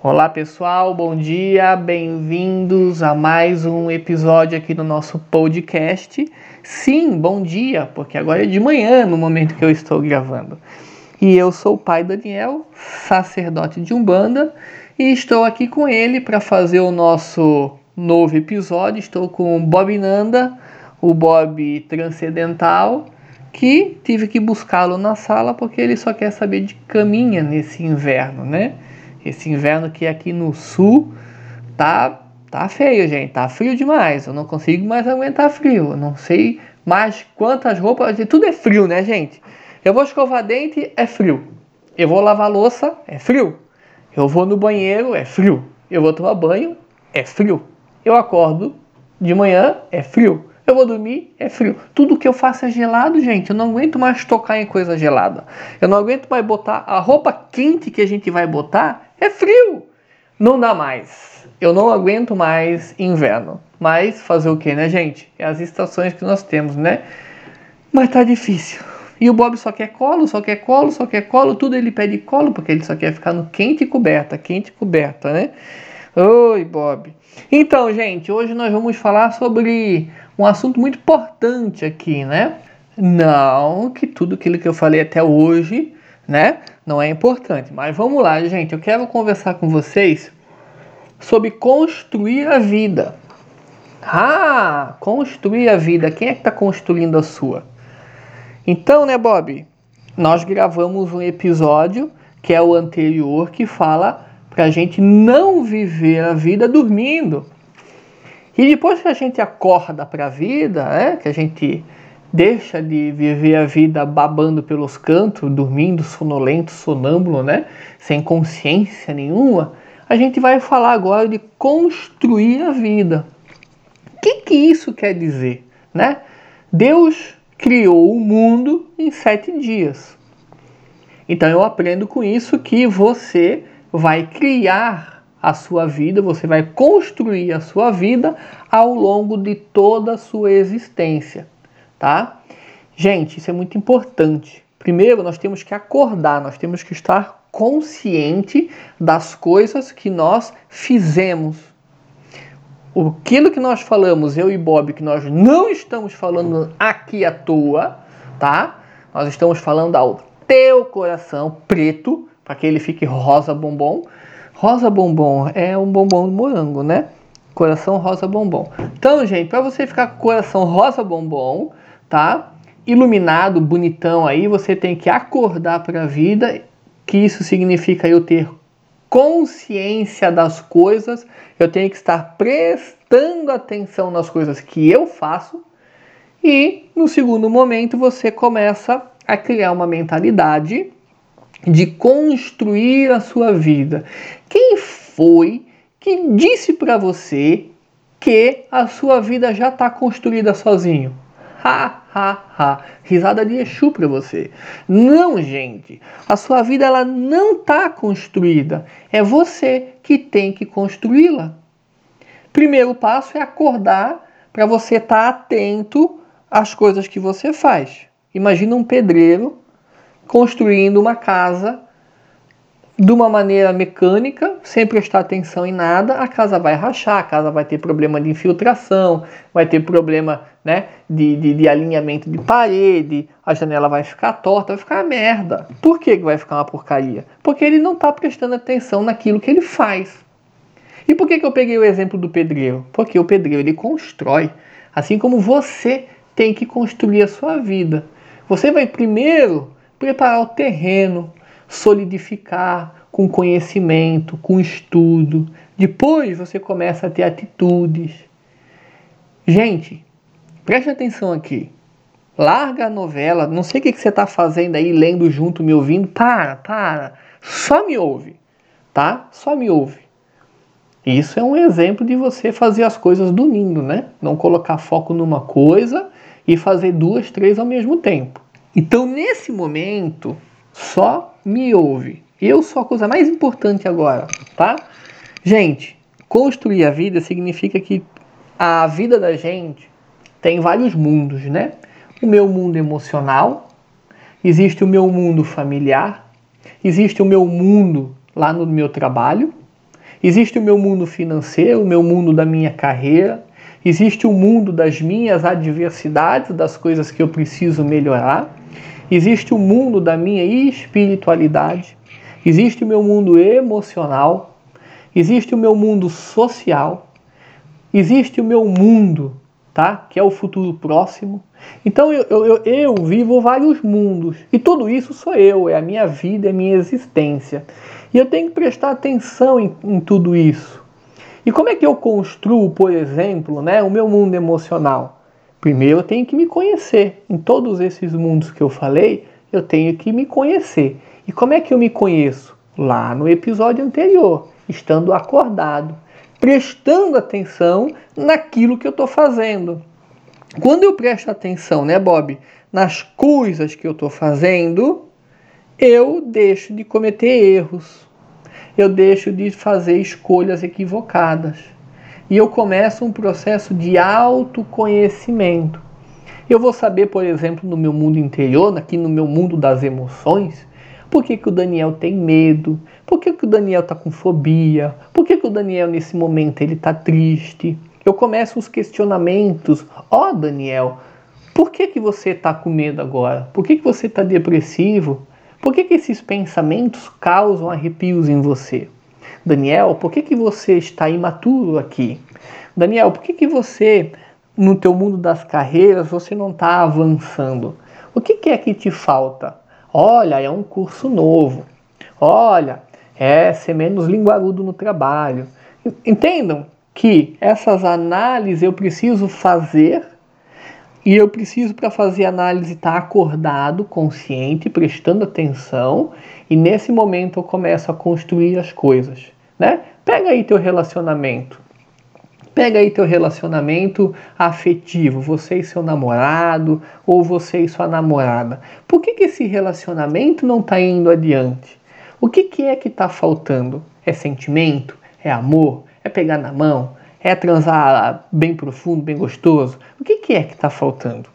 Olá pessoal, bom dia, bem-vindos a mais um episódio aqui no nosso podcast. Sim, bom dia, porque agora é de manhã no momento que eu estou gravando. E eu sou o pai Daniel, sacerdote de Umbanda, e estou aqui com ele para fazer o nosso novo episódio. Estou com o Bob Nanda, o Bob transcendental, que tive que buscá-lo na sala porque ele só quer saber de caminha nesse inverno, né? Esse inverno que aqui no sul tá tá feio, gente. Tá frio demais. Eu não consigo mais aguentar frio. Eu não sei mais quantas roupas. Tudo é frio, né, gente? Eu vou escovar dente, é frio. Eu vou lavar louça, é frio. Eu vou no banheiro, é frio. Eu vou tomar banho, é frio. Eu acordo de manhã, é frio. Eu vou dormir, é frio. Tudo que eu faço é gelado, gente. Eu não aguento mais tocar em coisa gelada. Eu não aguento mais botar a roupa quente que a gente vai botar, é frio. Não dá mais. Eu não aguento mais inverno. Mas fazer o que, né, gente? É as estações que nós temos, né? Mas tá difícil. E o Bob só quer colo, só quer colo, só quer colo, tudo ele pede colo, porque ele só quer ficar no quente e coberta, quente e coberta, né? Oi, Bob. Então, gente, hoje nós vamos falar sobre um assunto muito importante aqui, né? Não que tudo aquilo que eu falei até hoje, né, não é importante. Mas vamos lá, gente. Eu quero conversar com vocês sobre construir a vida. Ah, construir a vida. Quem é que está construindo a sua? Então, né, Bob? Nós gravamos um episódio que é o anterior que fala para a gente não viver a vida dormindo. E depois que a gente acorda para a vida, né, que a gente deixa de viver a vida babando pelos cantos, dormindo sonolento, sonâmbulo, né, sem consciência nenhuma, a gente vai falar agora de construir a vida. O que, que isso quer dizer? Né? Deus criou o mundo em sete dias. Então eu aprendo com isso que você vai criar a sua vida, você vai construir a sua vida ao longo de toda a sua existência, tá? Gente, isso é muito importante. Primeiro, nós temos que acordar, nós temos que estar consciente das coisas que nós fizemos. Aquilo que nós falamos, eu e Bob, que nós não estamos falando aqui à toa, tá? Nós estamos falando ao teu coração preto, para que ele fique rosa bombom, Rosa bombom é um bombom de morango, né? Coração rosa bombom. Então, gente, para você ficar com coração rosa bombom, tá? Iluminado, bonitão aí, você tem que acordar para a vida, que isso significa eu ter consciência das coisas, eu tenho que estar prestando atenção nas coisas que eu faço. E no segundo momento você começa a criar uma mentalidade de construir a sua vida. Quem foi que disse para você que a sua vida já está construída sozinho? Ha, ha, ha. Risada de Exu para você. Não, gente. A sua vida ela não está construída. É você que tem que construí-la. Primeiro passo é acordar para você estar tá atento às coisas que você faz. Imagina um pedreiro construindo uma casa de uma maneira mecânica, sem prestar atenção em nada, a casa vai rachar, a casa vai ter problema de infiltração, vai ter problema né, de, de, de alinhamento de parede, a janela vai ficar torta, vai ficar uma merda. Por que vai ficar uma porcaria? Porque ele não está prestando atenção naquilo que ele faz. E por que, que eu peguei o exemplo do pedreiro? Porque o pedreiro ele constrói, assim como você tem que construir a sua vida. Você vai primeiro preparar o terreno, solidificar com conhecimento, com estudo. Depois você começa a ter atitudes. Gente, preste atenção aqui. Larga a novela, não sei o que, você está fazendo aí, lendo junto, me ouvindo. Para, para. Só me ouve, tá? Só me ouve. Isso é um exemplo de você fazer as coisas dormindo, né? Não colocar foco numa coisa e fazer duas, três ao mesmo tempo. Então, nesse momento, só me ouve. Eu sou a coisa mais importante agora, tá? Gente, construir a vida significa que a vida da gente tem vários mundos, né? O meu mundo emocional, existe o meu mundo familiar, existe o meu mundo lá no meu trabalho, Existe o meu mundo financeiro, o meu mundo da minha carreira, existe o mundo das minhas adversidades, das coisas que eu preciso melhorar, existe o mundo da minha espiritualidade, existe o meu mundo emocional, existe o meu mundo social, existe o meu mundo, tá? Que é o futuro próximo. Então eu, eu, eu vivo vários mundos e tudo isso sou eu, é a minha vida, é a minha existência. E eu tenho que prestar atenção em, em tudo isso. E como é que eu construo, por exemplo, né, o meu mundo emocional? Primeiro eu tenho que me conhecer. Em todos esses mundos que eu falei, eu tenho que me conhecer. E como é que eu me conheço? Lá no episódio anterior, estando acordado, prestando atenção naquilo que eu estou fazendo. Quando eu presto atenção, né, Bob, nas coisas que eu estou fazendo, eu deixo de cometer erros, eu deixo de fazer escolhas equivocadas e eu começo um processo de autoconhecimento. Eu vou saber, por exemplo, no meu mundo interior, aqui no meu mundo das emoções, por que, que o Daniel tem medo, por que, que o Daniel está com fobia, por que, que o Daniel nesse momento ele está triste. Eu começo os questionamentos. Ó oh, Daniel, por que, que você está com medo agora? Por que, que você está depressivo? Por que, que esses pensamentos causam arrepios em você? Daniel, por que, que você está imaturo aqui? Daniel, por que, que você, no teu mundo das carreiras, você não está avançando? O que, que é que te falta? Olha, é um curso novo. Olha, é ser menos linguarudo no trabalho. Entendam que essas análises eu preciso fazer e eu preciso, para fazer análise, estar tá acordado, consciente, prestando atenção, e nesse momento eu começo a construir as coisas. Né? Pega aí teu relacionamento. Pega aí teu relacionamento afetivo, você e seu namorado, ou você e sua namorada. Por que, que esse relacionamento não está indo adiante? O que, que é que está faltando? É sentimento? É amor? É pegar na mão? É transar bem profundo, bem gostoso? O que, que é que está faltando?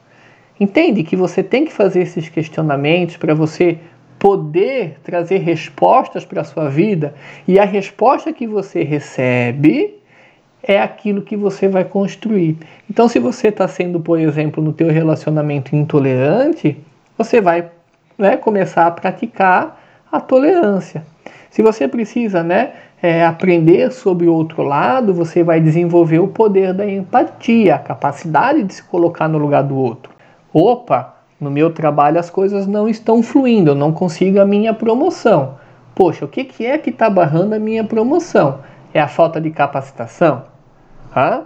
Entende que você tem que fazer esses questionamentos para você poder trazer respostas para a sua vida e a resposta que você recebe é aquilo que você vai construir. Então, se você está sendo, por exemplo, no teu relacionamento intolerante, você vai né, começar a praticar a tolerância. Se você precisa né, é, aprender sobre o outro lado, você vai desenvolver o poder da empatia, a capacidade de se colocar no lugar do outro. Opa, no meu trabalho as coisas não estão fluindo, eu não consigo a minha promoção. Poxa, o que, que é que está barrando a minha promoção? É a falta de capacitação? Hã?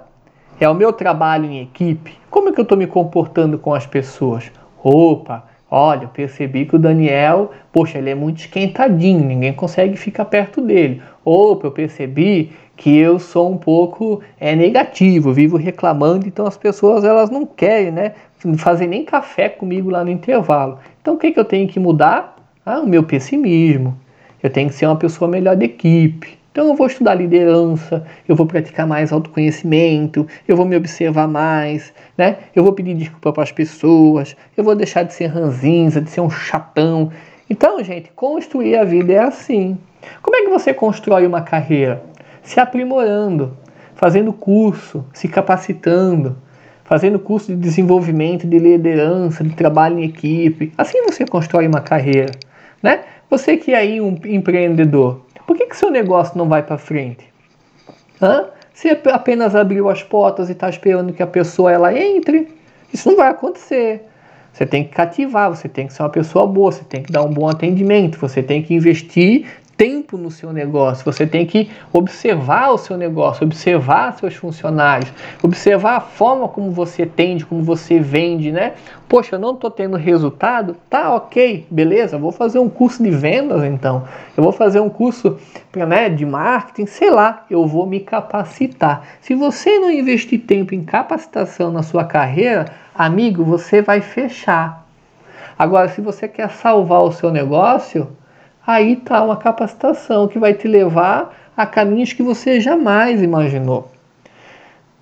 É o meu trabalho em equipe? Como é que eu estou me comportando com as pessoas? Opa, Olha, eu percebi que o Daniel, poxa, ele é muito esquentadinho, ninguém consegue ficar perto dele. Opa, eu percebi que eu sou um pouco é, negativo, vivo reclamando, então as pessoas elas não querem, né, fazer nem café comigo lá no intervalo. Então o que, que eu tenho que mudar? Ah, o meu pessimismo. Eu tenho que ser uma pessoa melhor de equipe. Então eu vou estudar liderança, eu vou praticar mais autoconhecimento, eu vou me observar mais, né? Eu vou pedir desculpa para as pessoas, eu vou deixar de ser ranzinza, de ser um chatão. Então, gente, construir a vida é assim. Como é que você constrói uma carreira? Se aprimorando, fazendo curso, se capacitando, fazendo curso de desenvolvimento, de liderança, de trabalho em equipe. Assim você constrói uma carreira, né? Você que é aí um empreendedor, por que, que seu negócio não vai para frente? Hã? Você apenas abriu as portas e está esperando que a pessoa ela entre, isso não vai acontecer. Você tem que cativar, você tem que ser uma pessoa boa, você tem que dar um bom atendimento, você tem que investir tempo no seu negócio, você tem que observar o seu negócio, observar seus funcionários, observar a forma como você atende, como você vende, né? Poxa, eu não estou tendo resultado? Tá ok, beleza, vou fazer um curso de vendas então, eu vou fazer um curso né, de marketing, sei lá, eu vou me capacitar. Se você não investir tempo em capacitação na sua carreira, amigo, você vai fechar. Agora, se você quer salvar o seu negócio, aí está uma capacitação que vai te levar a caminhos que você jamais imaginou.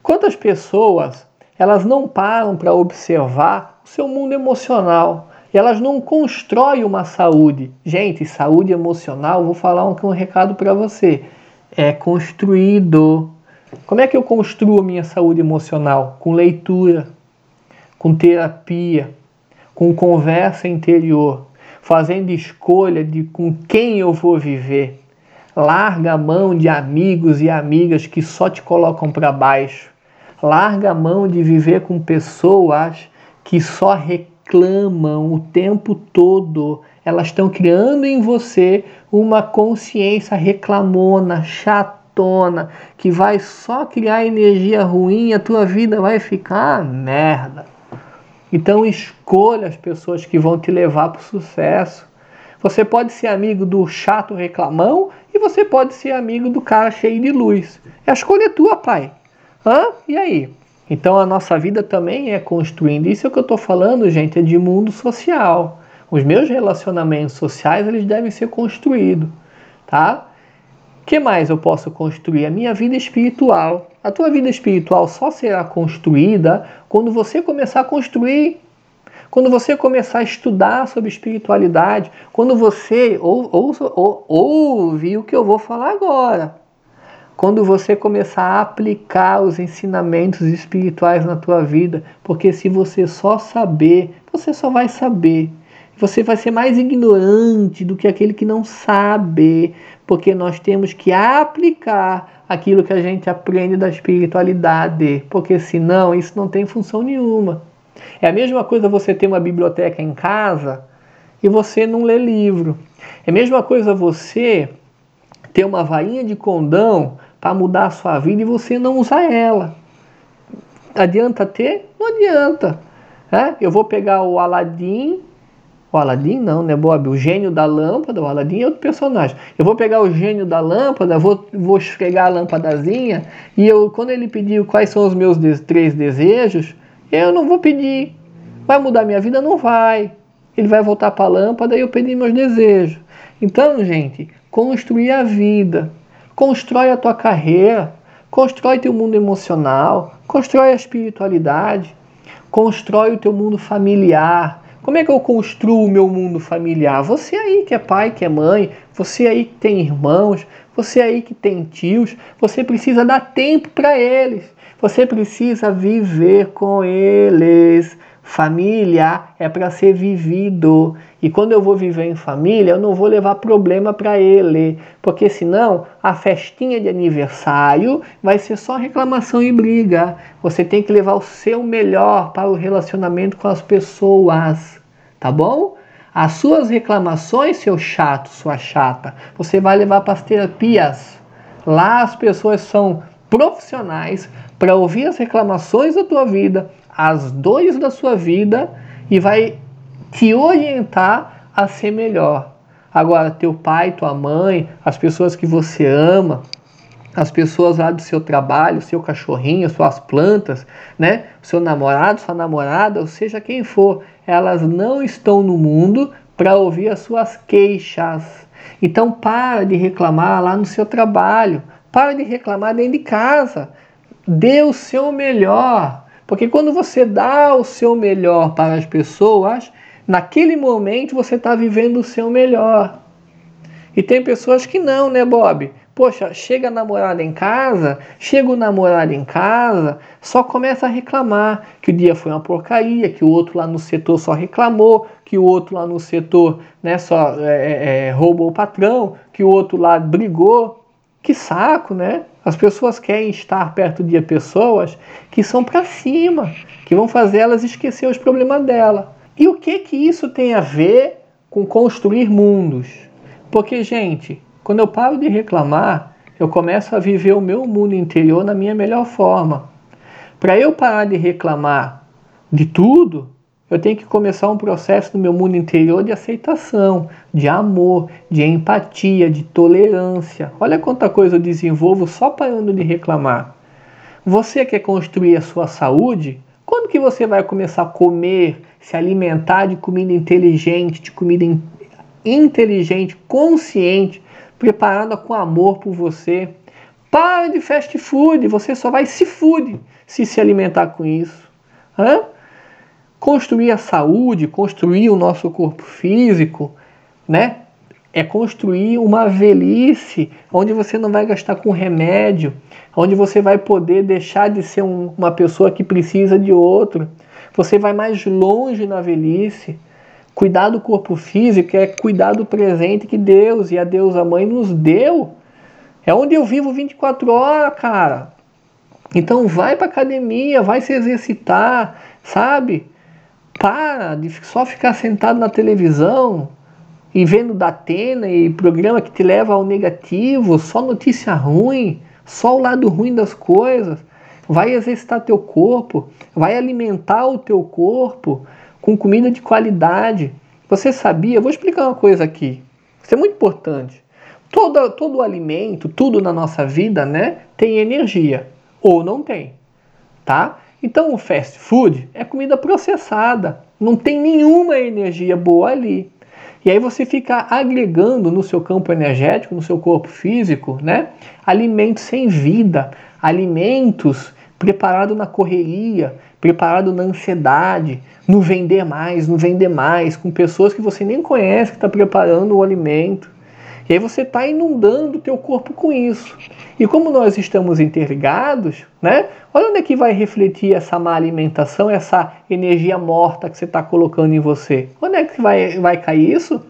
Quantas pessoas elas não param para observar o seu mundo emocional elas não constroem uma saúde. Gente, saúde emocional, vou falar um, um recado para você. é construído. Como é que eu construo minha saúde emocional? Com leitura, com terapia, com conversa interior, fazendo escolha de com quem eu vou viver. Larga a mão de amigos e amigas que só te colocam para baixo. Larga a mão de viver com pessoas que só reclamam o tempo todo. Elas estão criando em você uma consciência reclamona, chatona, que vai só criar energia ruim e a tua vida vai ficar merda. Então escolha as pessoas que vão te levar para o sucesso. Você pode ser amigo do chato reclamão e você pode ser amigo do cara cheio de luz. A escolha é tua, pai. Hã? E aí? Então a nossa vida também é construindo. Isso é o que eu estou falando, gente, é de mundo social. Os meus relacionamentos sociais eles devem ser construídos, tá? Que mais eu posso construir? A minha vida espiritual. A tua vida espiritual só será construída quando você começar a construir quando você começar a estudar sobre espiritualidade, quando você ou, ou, ou, ouve o que eu vou falar agora, quando você começar a aplicar os ensinamentos espirituais na tua vida, porque se você só saber, você só vai saber. Você vai ser mais ignorante do que aquele que não sabe, porque nós temos que aplicar aquilo que a gente aprende da espiritualidade, porque senão isso não tem função nenhuma. É a mesma coisa você ter uma biblioteca em casa e você não lê livro. É a mesma coisa você ter uma varinha de condão para mudar a sua vida e você não usar ela. Adianta ter? Não adianta. É? Eu vou pegar o Aladim, o Aladim não, né, Bob? O gênio da lâmpada, o Aladim é outro personagem. Eu vou pegar o gênio da lâmpada, vou, vou esfregar a lâmpadazinha e eu, quando ele pediu quais são os meus de três desejos, eu não vou pedir. Vai mudar minha vida? Não vai. Ele vai voltar para a lâmpada e eu pedi meus desejos. Então, gente, construir a vida Constrói a tua carreira, constrói teu mundo emocional, constrói a espiritualidade, constrói o teu mundo familiar. Como é que eu construo o meu mundo familiar? Você aí que é pai, que é mãe, você aí que tem irmãos, você aí que tem tios, você precisa dar tempo para eles. Você precisa viver com eles. Família é para ser vivido. E quando eu vou viver em família, eu não vou levar problema para ele, porque senão a festinha de aniversário vai ser só reclamação e briga. Você tem que levar o seu melhor para o relacionamento com as pessoas, tá bom? As suas reclamações, seu chato, sua chata, você vai levar para as terapias. Lá as pessoas são profissionais para ouvir as reclamações da tua vida, as dores da sua vida e vai te orientar a ser melhor. Agora, teu pai, tua mãe, as pessoas que você ama, as pessoas lá do seu trabalho, seu cachorrinho, suas plantas, né? Seu namorado, sua namorada, ou seja quem for, elas não estão no mundo para ouvir as suas queixas. Então para de reclamar lá no seu trabalho, para de reclamar dentro de casa. Dê o seu melhor. Porque quando você dá o seu melhor para as pessoas, naquele momento você está vivendo o seu melhor. E tem pessoas que não, né, Bob? Poxa, chega a namorada em casa, chega o namorado em casa, só começa a reclamar que o dia foi uma porcaria, que o outro lá no setor só reclamou, que o outro lá no setor né, só é, é, é roubou o patrão, que o outro lá brigou. Que saco, né? As pessoas querem estar perto de pessoas que são para cima, que vão fazer elas esquecer os problemas dela. E o que que isso tem a ver com construir mundos? Porque, gente, quando eu paro de reclamar, eu começo a viver o meu mundo interior na minha melhor forma. Para eu parar de reclamar de tudo, eu tenho que começar um processo no meu mundo interior de aceitação, de amor, de empatia, de tolerância. Olha quanta coisa eu desenvolvo só parando de reclamar. Você quer construir a sua saúde? Quando que você vai começar a comer, se alimentar de comida inteligente, de comida in inteligente, consciente, preparada com amor por você? Para de fast food, você só vai se food se se alimentar com isso. Hã? Construir a saúde, construir o nosso corpo físico, né? é construir uma velhice onde você não vai gastar com remédio, onde você vai poder deixar de ser um, uma pessoa que precisa de outro. Você vai mais longe na velhice. Cuidar do corpo físico é cuidar do presente que Deus e a Deus a Mãe nos deu. É onde eu vivo 24 horas, cara. Então vai para academia, vai se exercitar, sabe? Para de só ficar sentado na televisão, e vendo da Atena e programa que te leva ao negativo, só notícia ruim, só o lado ruim das coisas. Vai exercitar teu corpo, vai alimentar o teu corpo com comida de qualidade. Você sabia? Vou explicar uma coisa aqui. Isso é muito importante. Todo, todo alimento, tudo na nossa vida, né, tem energia ou não tem, tá? Então o fast food é comida processada, não tem nenhuma energia boa ali. E aí você fica agregando no seu campo energético, no seu corpo físico, né? Alimentos sem vida, alimentos preparados na correria, preparado na ansiedade, no vender mais, no vender mais, com pessoas que você nem conhece que está preparando o alimento. E aí você está inundando o teu corpo com isso. E como nós estamos interligados, né? Olha onde é que vai refletir essa má alimentação, essa energia morta que você está colocando em você. Onde é que vai, vai cair isso?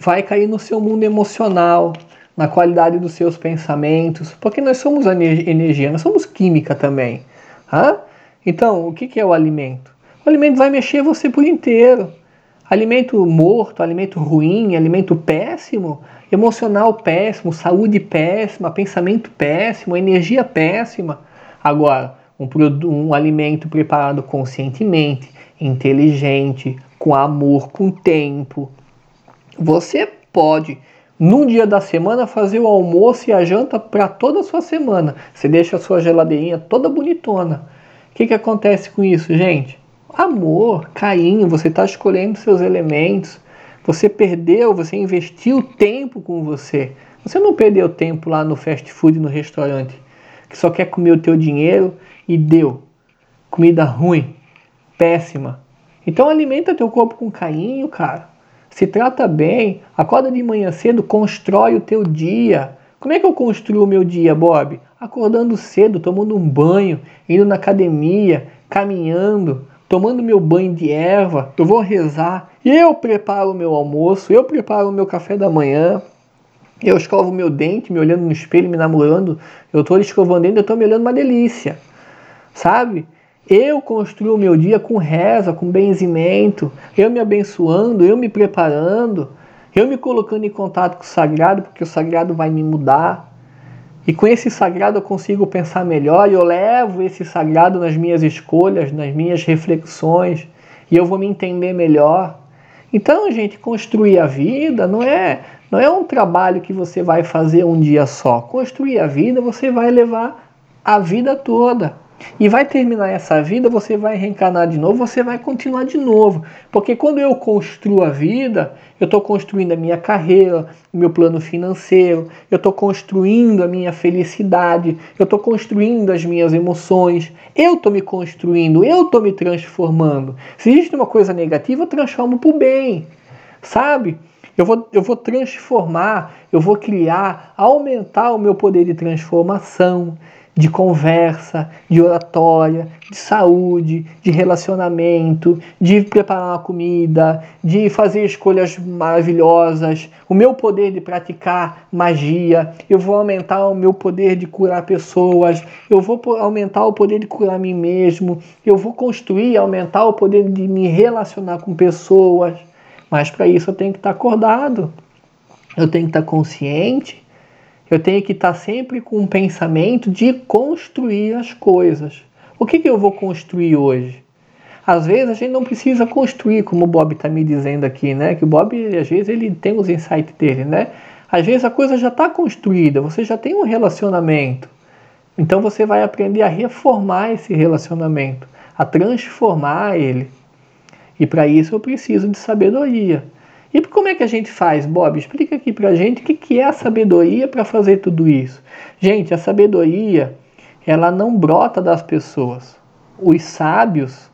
Vai cair no seu mundo emocional, na qualidade dos seus pensamentos, porque nós somos energia, nós somos química também. Hã? Então, o que é o alimento? O alimento vai mexer você por inteiro. Alimento morto, alimento ruim, alimento péssimo, emocional péssimo, saúde péssima, pensamento péssimo, energia péssima. Agora, um, um alimento preparado conscientemente, inteligente, com amor, com tempo. Você pode, num dia da semana, fazer o almoço e a janta para toda a sua semana. Você deixa a sua geladeirinha toda bonitona. O que, que acontece com isso, gente? Amor, carinho, você está escolhendo seus elementos. Você perdeu, você investiu tempo com você. Você não perdeu tempo lá no fast food, no restaurante, que só quer comer o teu dinheiro e deu. Comida ruim, péssima. Então alimenta teu corpo com carinho, cara. Se trata bem, acorda de manhã cedo, constrói o teu dia. Como é que eu construo o meu dia, Bob? Acordando cedo, tomando um banho, indo na academia, caminhando, tomando meu banho de erva, eu vou rezar, eu preparo o meu almoço, eu preparo o meu café da manhã, eu escovo meu dente, me olhando no espelho, me namorando, eu estou escovando dente, eu estou me olhando uma delícia, sabe? Eu construo o meu dia com reza, com benzimento, eu me abençoando, eu me preparando, eu me colocando em contato com o sagrado, porque o sagrado vai me mudar, e com esse sagrado eu consigo pensar melhor e eu levo esse sagrado nas minhas escolhas, nas minhas reflexões e eu vou me entender melhor. Então, gente, construir a vida não é não é um trabalho que você vai fazer um dia só. Construir a vida você vai levar a vida toda. E vai terminar essa vida, você vai reencarnar de novo, você vai continuar de novo. Porque quando eu construo a vida, eu estou construindo a minha carreira, o meu plano financeiro, eu estou construindo a minha felicidade, eu estou construindo as minhas emoções, eu estou me construindo, eu estou me transformando. Se existe uma coisa negativa, eu transformo para o bem, sabe? Eu vou, eu vou transformar, eu vou criar, aumentar o meu poder de transformação de conversa, de oratória, de saúde, de relacionamento, de preparar uma comida, de fazer escolhas maravilhosas, o meu poder de praticar magia, eu vou aumentar o meu poder de curar pessoas, eu vou aumentar o poder de curar mim mesmo, eu vou construir, aumentar o poder de me relacionar com pessoas. Mas para isso eu tenho que estar acordado, eu tenho que estar consciente eu tenho que estar sempre com um pensamento de construir as coisas. O que, que eu vou construir hoje? Às vezes a gente não precisa construir, como o Bob está me dizendo aqui, né? Que o Bob, às vezes, ele tem os insights dele, né? Às vezes a coisa já está construída, você já tem um relacionamento. Então você vai aprender a reformar esse relacionamento, a transformar ele. E para isso eu preciso de sabedoria. E como é que a gente faz, Bob? Explica aqui pra gente o que, que é a sabedoria para fazer tudo isso. Gente, a sabedoria, ela não brota das pessoas. Os sábios,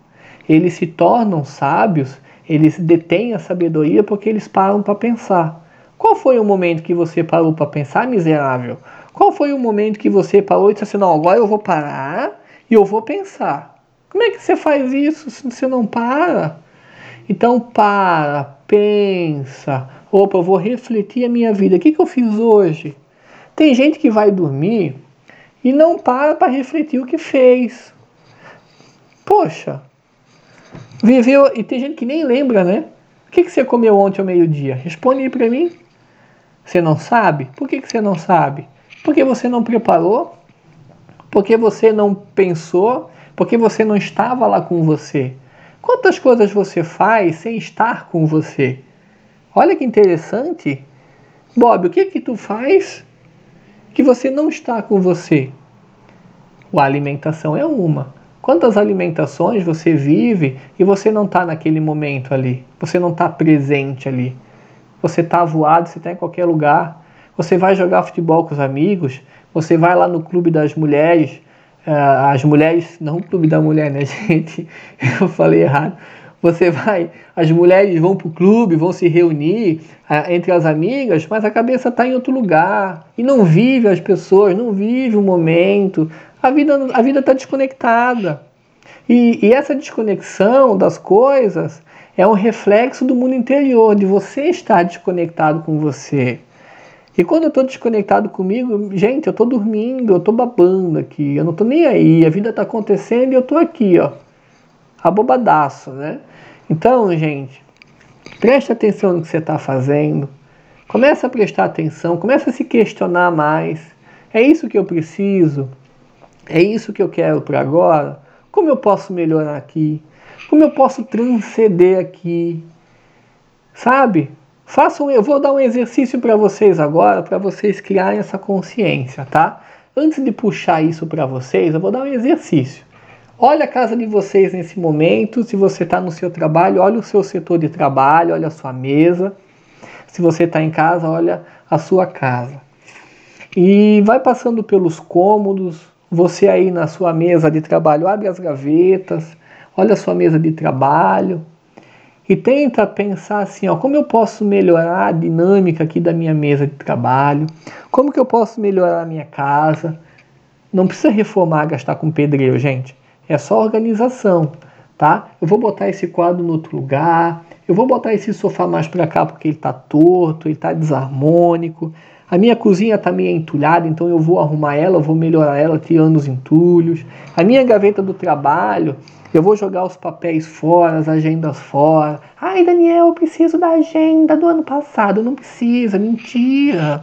eles se tornam sábios, eles detêm a sabedoria porque eles param para pensar. Qual foi o momento que você parou para pensar, miserável? Qual foi o momento que você parou e disse assim: não, agora eu vou parar e eu vou pensar? Como é que você faz isso se você não para? Então para, pensa. Opa, eu vou refletir a minha vida. O que, que eu fiz hoje? Tem gente que vai dormir e não para para refletir o que fez. Poxa, viveu. E tem gente que nem lembra, né? O que, que você comeu ontem ao meio-dia? Responde aí para mim. Você não sabe? Por que, que você não sabe? Porque você não preparou? Porque você não pensou? Porque você não estava lá com você? Quantas coisas você faz sem estar com você? Olha que interessante. Bob, o que que tu faz que você não está com você? A alimentação é uma. Quantas alimentações você vive e você não está naquele momento ali? Você não está presente ali. Você está voado, você está em qualquer lugar. Você vai jogar futebol com os amigos, você vai lá no clube das mulheres, as mulheres, não o clube da mulher, né, gente? Eu falei errado. Você vai, as mulheres vão para o clube, vão se reunir uh, entre as amigas, mas a cabeça está em outro lugar e não vive as pessoas, não vive o momento. A vida a vida está desconectada. E, e essa desconexão das coisas é um reflexo do mundo interior, de você estar desconectado com você. E quando eu estou desconectado comigo, gente, eu estou dormindo, eu estou babando aqui, eu não estou nem aí, a vida está acontecendo e eu estou aqui, ó, abobadaço, né? Então, gente, preste atenção no que você está fazendo, começa a prestar atenção, começa a se questionar mais. É isso que eu preciso? É isso que eu quero para agora? Como eu posso melhorar aqui? Como eu posso transcender aqui? Sabe? Façam, eu vou dar um exercício para vocês agora, para vocês criarem essa consciência, tá? Antes de puxar isso para vocês, eu vou dar um exercício. Olha a casa de vocês nesse momento, se você está no seu trabalho, olha o seu setor de trabalho, olha a sua mesa. Se você está em casa, olha a sua casa. E vai passando pelos cômodos, você aí na sua mesa de trabalho, abre as gavetas, olha a sua mesa de trabalho, e tenta pensar assim, ó, como eu posso melhorar a dinâmica aqui da minha mesa de trabalho? Como que eu posso melhorar a minha casa? Não precisa reformar, gastar com pedreiro, gente. É só organização, tá? Eu vou botar esse quadro no outro lugar, eu vou botar esse sofá mais para cá porque ele está torto, ele está desarmônico. A minha cozinha está meio entulhada, então eu vou arrumar ela, vou melhorar ela, tirando os entulhos. A minha gaveta do trabalho, eu vou jogar os papéis fora, as agendas fora. Ai, Daniel, eu preciso da agenda do ano passado. Não precisa, mentira.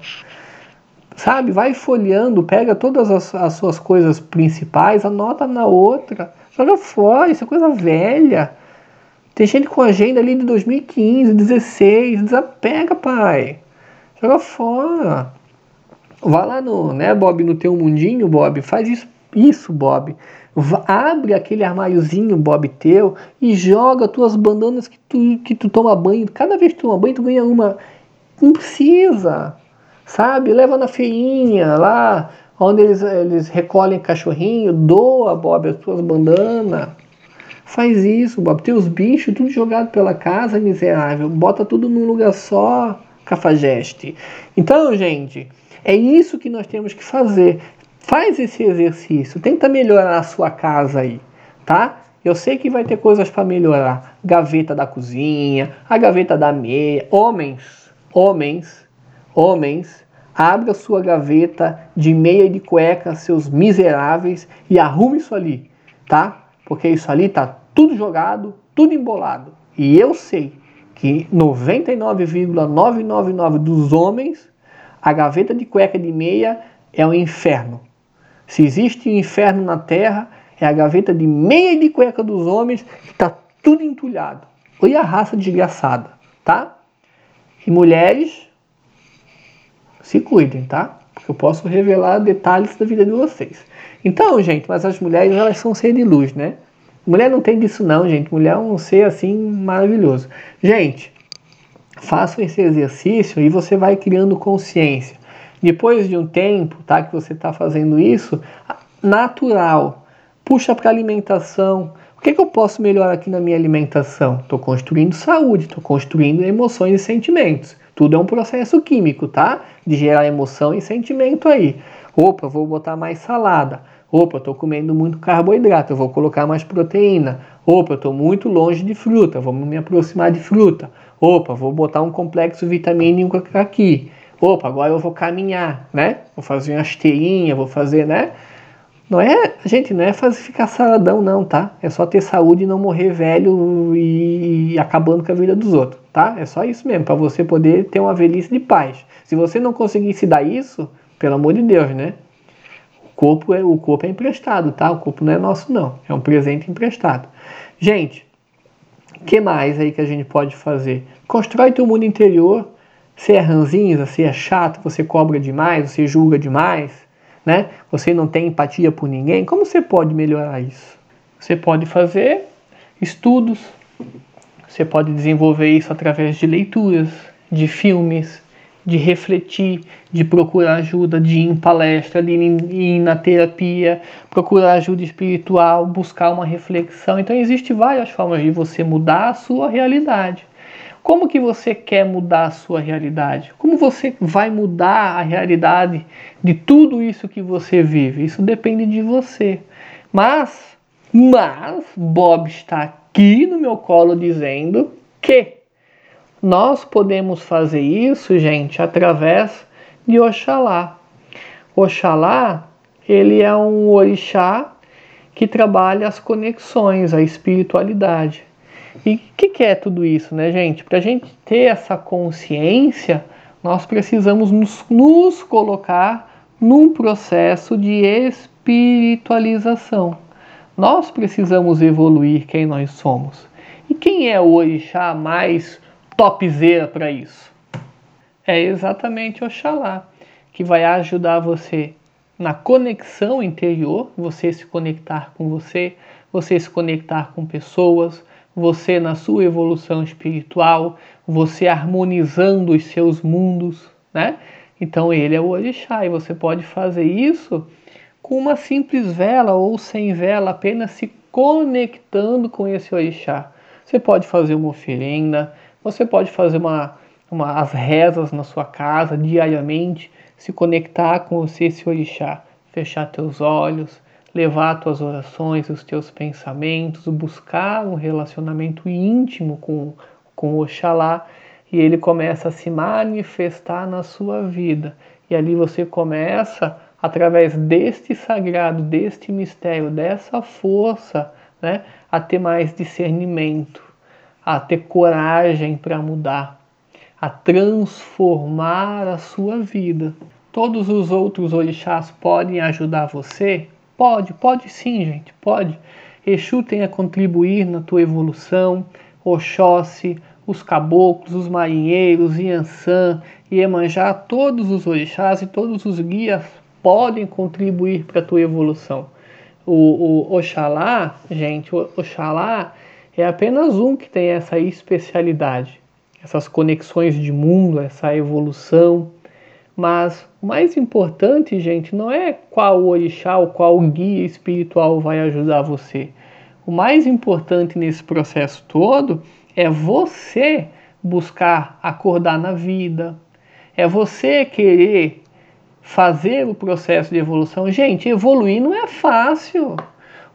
Sabe, vai folheando, pega todas as, as suas coisas principais, anota na outra. Joga fora, isso é coisa velha. Tem gente com agenda ali de 2015, 16. Desapega, pai. Joga fora. Vai lá no, né, Bob, no teu mundinho, Bob. Faz isso, isso Bob abre aquele armáriozinho Bob teu e joga tuas bandanas que tu, que tu toma banho. Cada vez que tu toma banho, tu ganha uma. Não precisa, sabe? Leva na feinha lá, onde eles, eles recolhem cachorrinho, doa, Bob, as tuas bandanas. Faz isso, Bob. Tem os bichos tudo jogado pela casa, miserável. Bota tudo num lugar só, cafajeste. Então, gente, é isso que nós temos que fazer. Faz esse exercício, tenta melhorar a sua casa aí, tá? Eu sei que vai ter coisas para melhorar. Gaveta da cozinha, a gaveta da meia. Homens, homens, homens, abra sua gaveta de meia e de cueca, seus miseráveis, e arrume isso ali, tá? Porque isso ali tá tudo jogado, tudo embolado. E eu sei que 99,999 dos homens, a gaveta de cueca de meia é um inferno. Se existe um inferno na terra, é a gaveta de meia e de cueca dos homens que está tudo entulhado. Olha a raça desgraçada, tá? E mulheres, se cuidem, tá? Porque eu posso revelar detalhes da vida de vocês. Então, gente, mas as mulheres, elas são ser de luz, né? Mulher não tem disso não, gente. Mulher é um ser assim maravilhoso. Gente, façam esse exercício e você vai criando consciência. Depois de um tempo tá, que você está fazendo isso, natural, puxa para alimentação. O que, que eu posso melhorar aqui na minha alimentação? Estou construindo saúde, estou construindo emoções e sentimentos. Tudo é um processo químico, tá? De gerar emoção e sentimento aí. Opa, vou botar mais salada. Opa, eu estou comendo muito carboidrato, eu vou colocar mais proteína. Opa, eu estou muito longe de fruta, vamos me aproximar de fruta. Opa, vou botar um complexo vitamínico aqui. Opa, agora eu vou caminhar, né? Vou fazer uma esteirinha, vou fazer, né? Não é, gente, não é fazer ficar saradão não, tá? É só ter saúde e não morrer velho e, e acabando com a vida dos outros, tá? É só isso mesmo, para você poder ter uma velhice de paz. Se você não conseguir se dar isso, pelo amor de Deus, né? O corpo é, o corpo é emprestado, tá? O corpo não é nosso não, é um presente emprestado. Gente, que mais aí que a gente pode fazer? Constrói teu mundo interior. Você é ranzinza, você é chato, você cobra demais, você julga demais, né? Você não tem empatia por ninguém, como você pode melhorar isso? Você pode fazer estudos, você pode desenvolver isso através de leituras, de filmes, de refletir, de procurar ajuda, de ir em palestra, de ir na terapia, procurar ajuda espiritual, buscar uma reflexão. Então existem várias formas de você mudar a sua realidade. Como que você quer mudar a sua realidade? Como você vai mudar a realidade de tudo isso que você vive? Isso depende de você. Mas, mas Bob está aqui no meu colo dizendo que nós podemos fazer isso, gente, através de Oxalá. Oxalá, ele é um orixá que trabalha as conexões, a espiritualidade. E o que, que, é tudo isso, né, gente? Para a gente ter essa consciência, nós precisamos nos, nos colocar num processo de espiritualização. Nós precisamos evoluir quem nós somos. E quem é o orixá mais topzera para isso? É exatamente Oxalá, que vai ajudar você na conexão interior, você se conectar com você, você se conectar com pessoas, você na sua evolução espiritual, você harmonizando os seus mundos, né? Então ele é o orixá e você pode fazer isso com uma simples vela ou sem vela, apenas se conectando com esse orixá. Você pode fazer uma oferenda, você pode fazer uma, uma, as rezas na sua casa diariamente, se conectar com você, esse orixá, fechar teus olhos, levar tuas orações, os teus pensamentos, buscar um relacionamento íntimo com, com Oxalá e ele começa a se manifestar na sua vida. E ali você começa, através deste sagrado, deste mistério, dessa força, né, a ter mais discernimento, a ter coragem para mudar, a transformar a sua vida. Todos os outros orixás podem ajudar você Pode, pode sim, gente, pode. Exu tem a contribuir na tua evolução, Oxóssi, os caboclos, os marinheiros, Iansã, Iemanjá, todos os orixás e todos os guias podem contribuir para a tua evolução. O, o Oxalá, gente, o Oxalá é apenas um que tem essa especialidade, essas conexões de mundo, essa evolução, mas o mais importante, gente, não é qual orixá ou qual guia espiritual vai ajudar você. O mais importante nesse processo todo é você buscar acordar na vida, é você querer fazer o processo de evolução. Gente, evoluir não é fácil.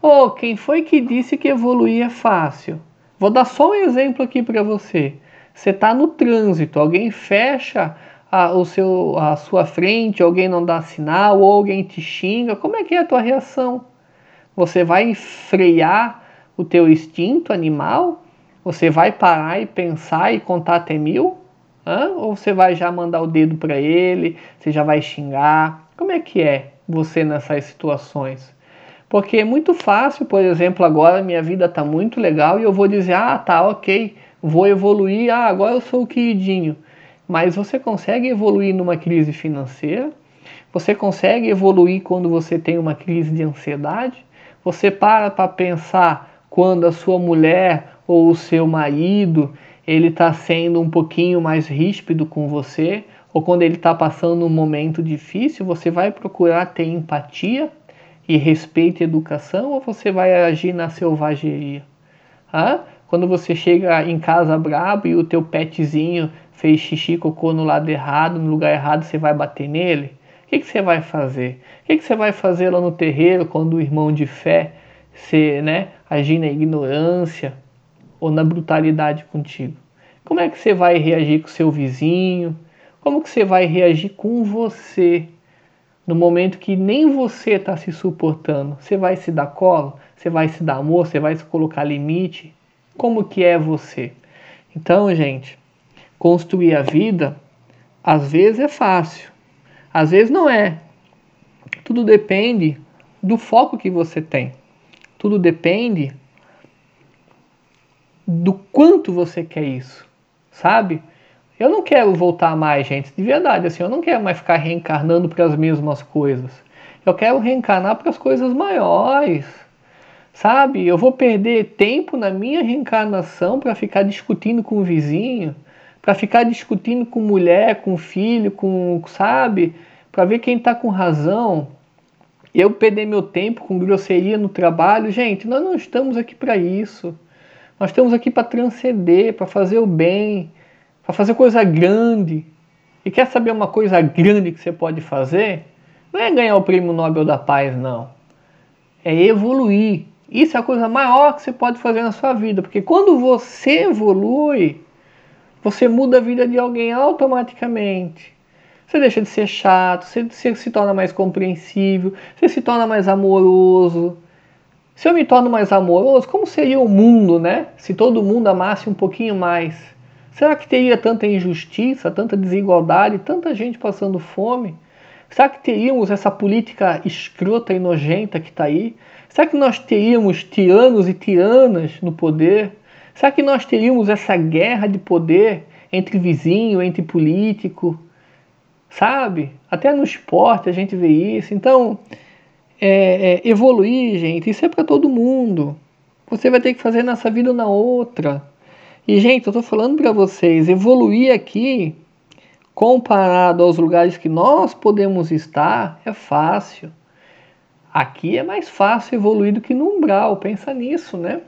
Oh, quem foi que disse que evoluir é fácil? Vou dar só um exemplo aqui para você. Você está no trânsito, alguém fecha a, o seu, a sua frente, alguém não dá sinal, ou alguém te xinga, como é que é a tua reação? Você vai frear o teu instinto animal? Você vai parar e pensar e contar até mil? Hã? Ou você vai já mandar o dedo para ele? Você já vai xingar? Como é que é você nessas situações? Porque é muito fácil, por exemplo, agora minha vida está muito legal e eu vou dizer, ah, tá, ok, vou evoluir, ah, agora eu sou o queridinho. Mas você consegue evoluir numa crise financeira, você consegue evoluir quando você tem uma crise de ansiedade, você para para pensar quando a sua mulher ou o seu marido ele está sendo um pouquinho mais ríspido com você, ou quando ele está passando um momento difícil, você vai procurar ter empatia e respeito e educação, ou você vai agir na selvageria? Ah? Quando você chega em casa brabo e o teu petzinho fez xixi, cocô no lado errado, no lugar errado, você vai bater nele? O que, que você vai fazer? O que, que você vai fazer lá no terreiro quando o irmão de fé se, né, agir na ignorância ou na brutalidade contigo? Como é que você vai reagir com seu vizinho? Como que você vai reagir com você no momento que nem você está se suportando? Você vai se dar colo? Você vai se dar amor? Você vai se colocar limite? Como que é você? Então, gente, construir a vida às vezes é fácil, às vezes não é. Tudo depende do foco que você tem. Tudo depende do quanto você quer isso, sabe? Eu não quero voltar mais, gente, de verdade, assim, eu não quero mais ficar reencarnando para as mesmas coisas. Eu quero reencarnar para as coisas maiores. Sabe? Eu vou perder tempo na minha reencarnação para ficar discutindo com o vizinho, para ficar discutindo com mulher, com filho, com, sabe? Para ver quem está com razão. Eu perder meu tempo com grosseria no trabalho, gente, nós não estamos aqui para isso. Nós estamos aqui para transcender, para fazer o bem, para fazer coisa grande. E quer saber uma coisa grande que você pode fazer? Não é ganhar o prêmio Nobel da Paz, não. É evoluir. Isso é a coisa maior que você pode fazer na sua vida, porque quando você evolui, você muda a vida de alguém automaticamente. Você deixa de ser chato, você, se torna mais compreensível, você se torna mais amoroso. Se eu me torno mais amoroso, como seria o mundo, né? Se todo mundo amasse um pouquinho mais. Será que teria tanta injustiça, tanta desigualdade, tanta gente passando fome? Será que teríamos essa política escrota e nojenta que está aí? Será que nós teríamos tiranos e tiranas no poder? Será que nós teríamos essa guerra de poder entre vizinho, entre político? Sabe? Até no esporte a gente vê isso. Então, é, é, evoluir, gente, isso é para todo mundo. Você vai ter que fazer nessa vida ou na outra. E, gente, eu estou falando para vocês, evoluir aqui, comparado aos lugares que nós podemos estar, é fácil. Aqui é mais fácil evoluir do que no umbral, pensa nisso, né?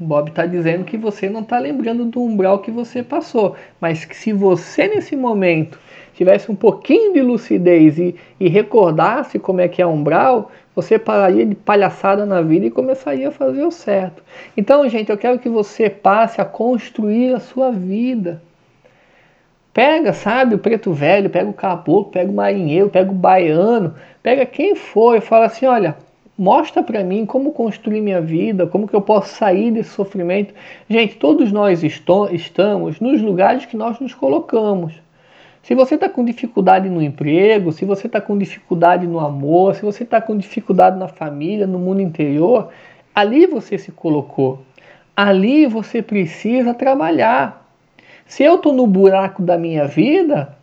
O Bob está dizendo que você não está lembrando do umbral que você passou, mas que se você nesse momento tivesse um pouquinho de lucidez e, e recordasse como é que é umbral, você pararia de palhaçada na vida e começaria a fazer o certo. Então, gente, eu quero que você passe a construir a sua vida. Pega, sabe, o preto velho, pega o caboclo, pega o marinheiro, pega o baiano, pega quem for e fala assim, olha, mostra para mim como construir minha vida, como que eu posso sair desse sofrimento. Gente, todos nós estamos nos lugares que nós nos colocamos. Se você está com dificuldade no emprego, se você está com dificuldade no amor, se você está com dificuldade na família, no mundo interior, ali você se colocou. Ali você precisa trabalhar. Se eu tô no buraco da minha vida,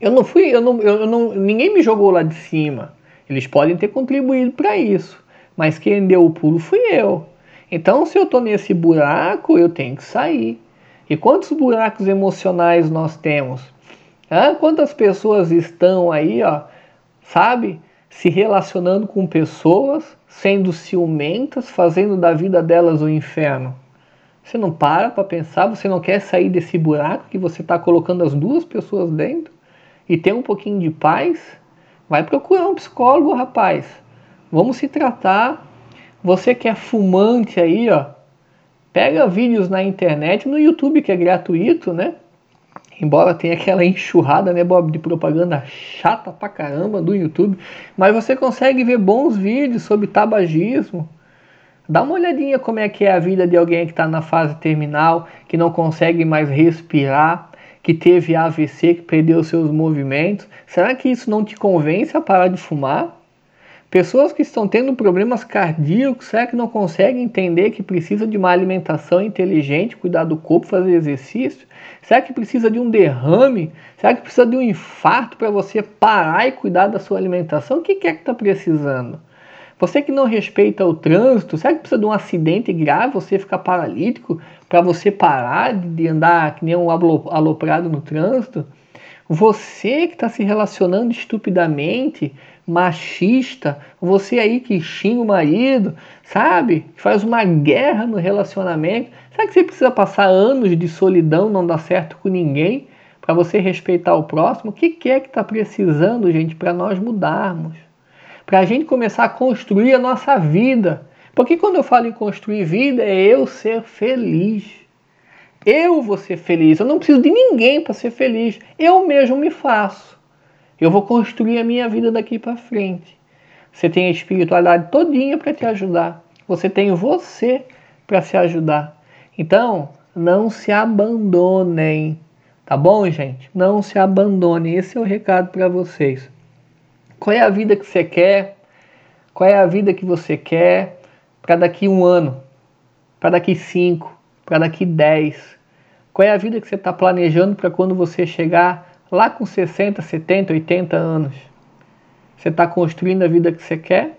eu não fui, eu não, eu não, ninguém me jogou lá de cima. Eles podem ter contribuído para isso, mas quem deu o pulo fui eu. Então, se eu tô nesse buraco, eu tenho que sair. E quantos buracos emocionais nós temos? Quantas pessoas estão aí, ó, sabe, se relacionando com pessoas, sendo ciumentas, fazendo da vida delas o um inferno? Você não para para pensar, você não quer sair desse buraco que você está colocando as duas pessoas dentro e ter um pouquinho de paz? Vai procurar um psicólogo, rapaz. Vamos se tratar. Você que é fumante aí, ó, pega vídeos na internet, no YouTube que é gratuito, né? Embora tenha aquela enxurrada, né, Bob, de propaganda chata pra caramba do YouTube, mas você consegue ver bons vídeos sobre tabagismo, Dá uma olhadinha como é que é a vida de alguém que está na fase terminal, que não consegue mais respirar, que teve AVC, que perdeu seus movimentos. Será que isso não te convence a parar de fumar? Pessoas que estão tendo problemas cardíacos, será que não conseguem entender que precisa de uma alimentação inteligente, cuidar do corpo, fazer exercício? Será que precisa de um derrame? Será que precisa de um infarto para você parar e cuidar da sua alimentação? O que é que está precisando? Você que não respeita o trânsito, será que precisa de um acidente grave, você ficar paralítico, para você parar de andar que nem um aloprado no trânsito? Você que está se relacionando estupidamente machista, você aí que xinga o marido, sabe? Faz uma guerra no relacionamento. Sabe que você precisa passar anos de solidão, não dar certo com ninguém, para você respeitar o próximo? O que, que é que está precisando, gente, para nós mudarmos? Para a gente começar a construir a nossa vida. Porque quando eu falo em construir vida, é eu ser feliz. Eu vou ser feliz. Eu não preciso de ninguém para ser feliz. Eu mesmo me faço. Eu vou construir a minha vida daqui para frente. Você tem a espiritualidade todinha para te ajudar. Você tem você para se ajudar. Então, não se abandonem. Tá bom, gente? Não se abandonem. Esse é o recado para vocês. Qual é a vida que você quer? Qual é a vida que você quer para daqui um ano? Para daqui cinco? Para daqui dez? Qual é a vida que você está planejando para quando você chegar lá com 60, 70, 80 anos. Você está construindo a vida que você quer?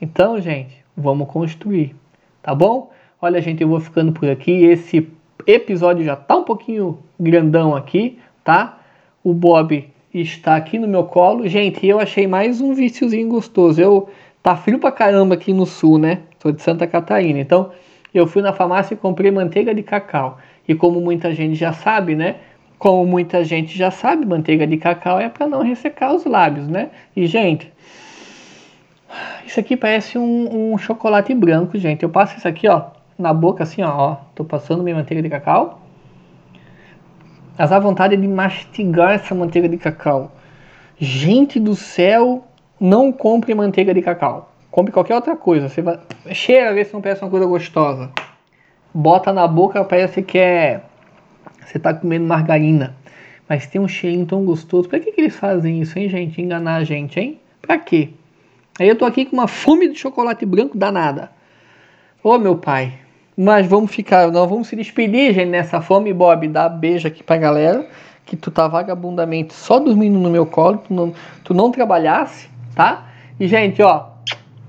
Então, gente, vamos construir, tá bom? Olha, gente, eu vou ficando por aqui. Esse episódio já tá um pouquinho grandão aqui, tá? O Bob está aqui no meu colo. Gente, eu achei mais um viciozinho gostoso. Eu tá frio pra caramba aqui no sul, né? Sou de Santa Catarina. Então, eu fui na farmácia e comprei manteiga de cacau. E como muita gente já sabe, né? Como muita gente já sabe, manteiga de cacau é para não ressecar os lábios, né? E, gente, isso aqui parece um, um, chocolate branco, gente. Eu passo isso aqui, ó, na boca, assim, ó. ó tô passando minha manteiga de cacau. Mas dá vontade de mastigar essa manteiga de cacau. Gente do céu, não compre manteiga de cacau. Compre qualquer outra coisa. Você vai... Cheira, vê se não parece uma coisa gostosa. Bota na boca, parece que é você está comendo margarina, mas tem um cheirinho tão gostoso. Para que, que eles fazem isso, hein, gente? Enganar a gente, hein? Para quê? Aí eu tô aqui com uma fome de chocolate branco danada. Ô, meu pai. Mas vamos ficar, nós vamos se despedir, gente, nessa fome, Bob. Dá beijo aqui pra galera. Que tu tá vagabundamente só dormindo no meu colo, tu não, tu não trabalhasse, tá? E, gente, ó,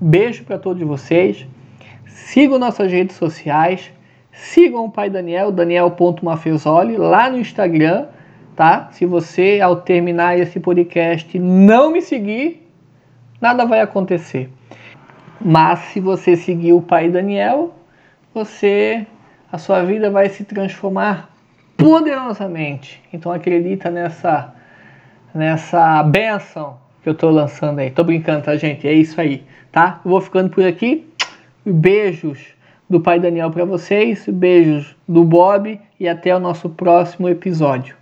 beijo para todos vocês. Sigam nossas redes sociais Sigam o Pai Daniel, daniel.mafezoli, lá no Instagram, tá? Se você, ao terminar esse podcast, não me seguir, nada vai acontecer. Mas se você seguir o Pai Daniel, você, a sua vida vai se transformar poderosamente. Então acredita nessa, nessa benção que eu tô lançando aí. Tô brincando, tá, gente? É isso aí, tá? Eu vou ficando por aqui. Beijos do Pai Daniel para vocês. Beijos do Bob e até o nosso próximo episódio.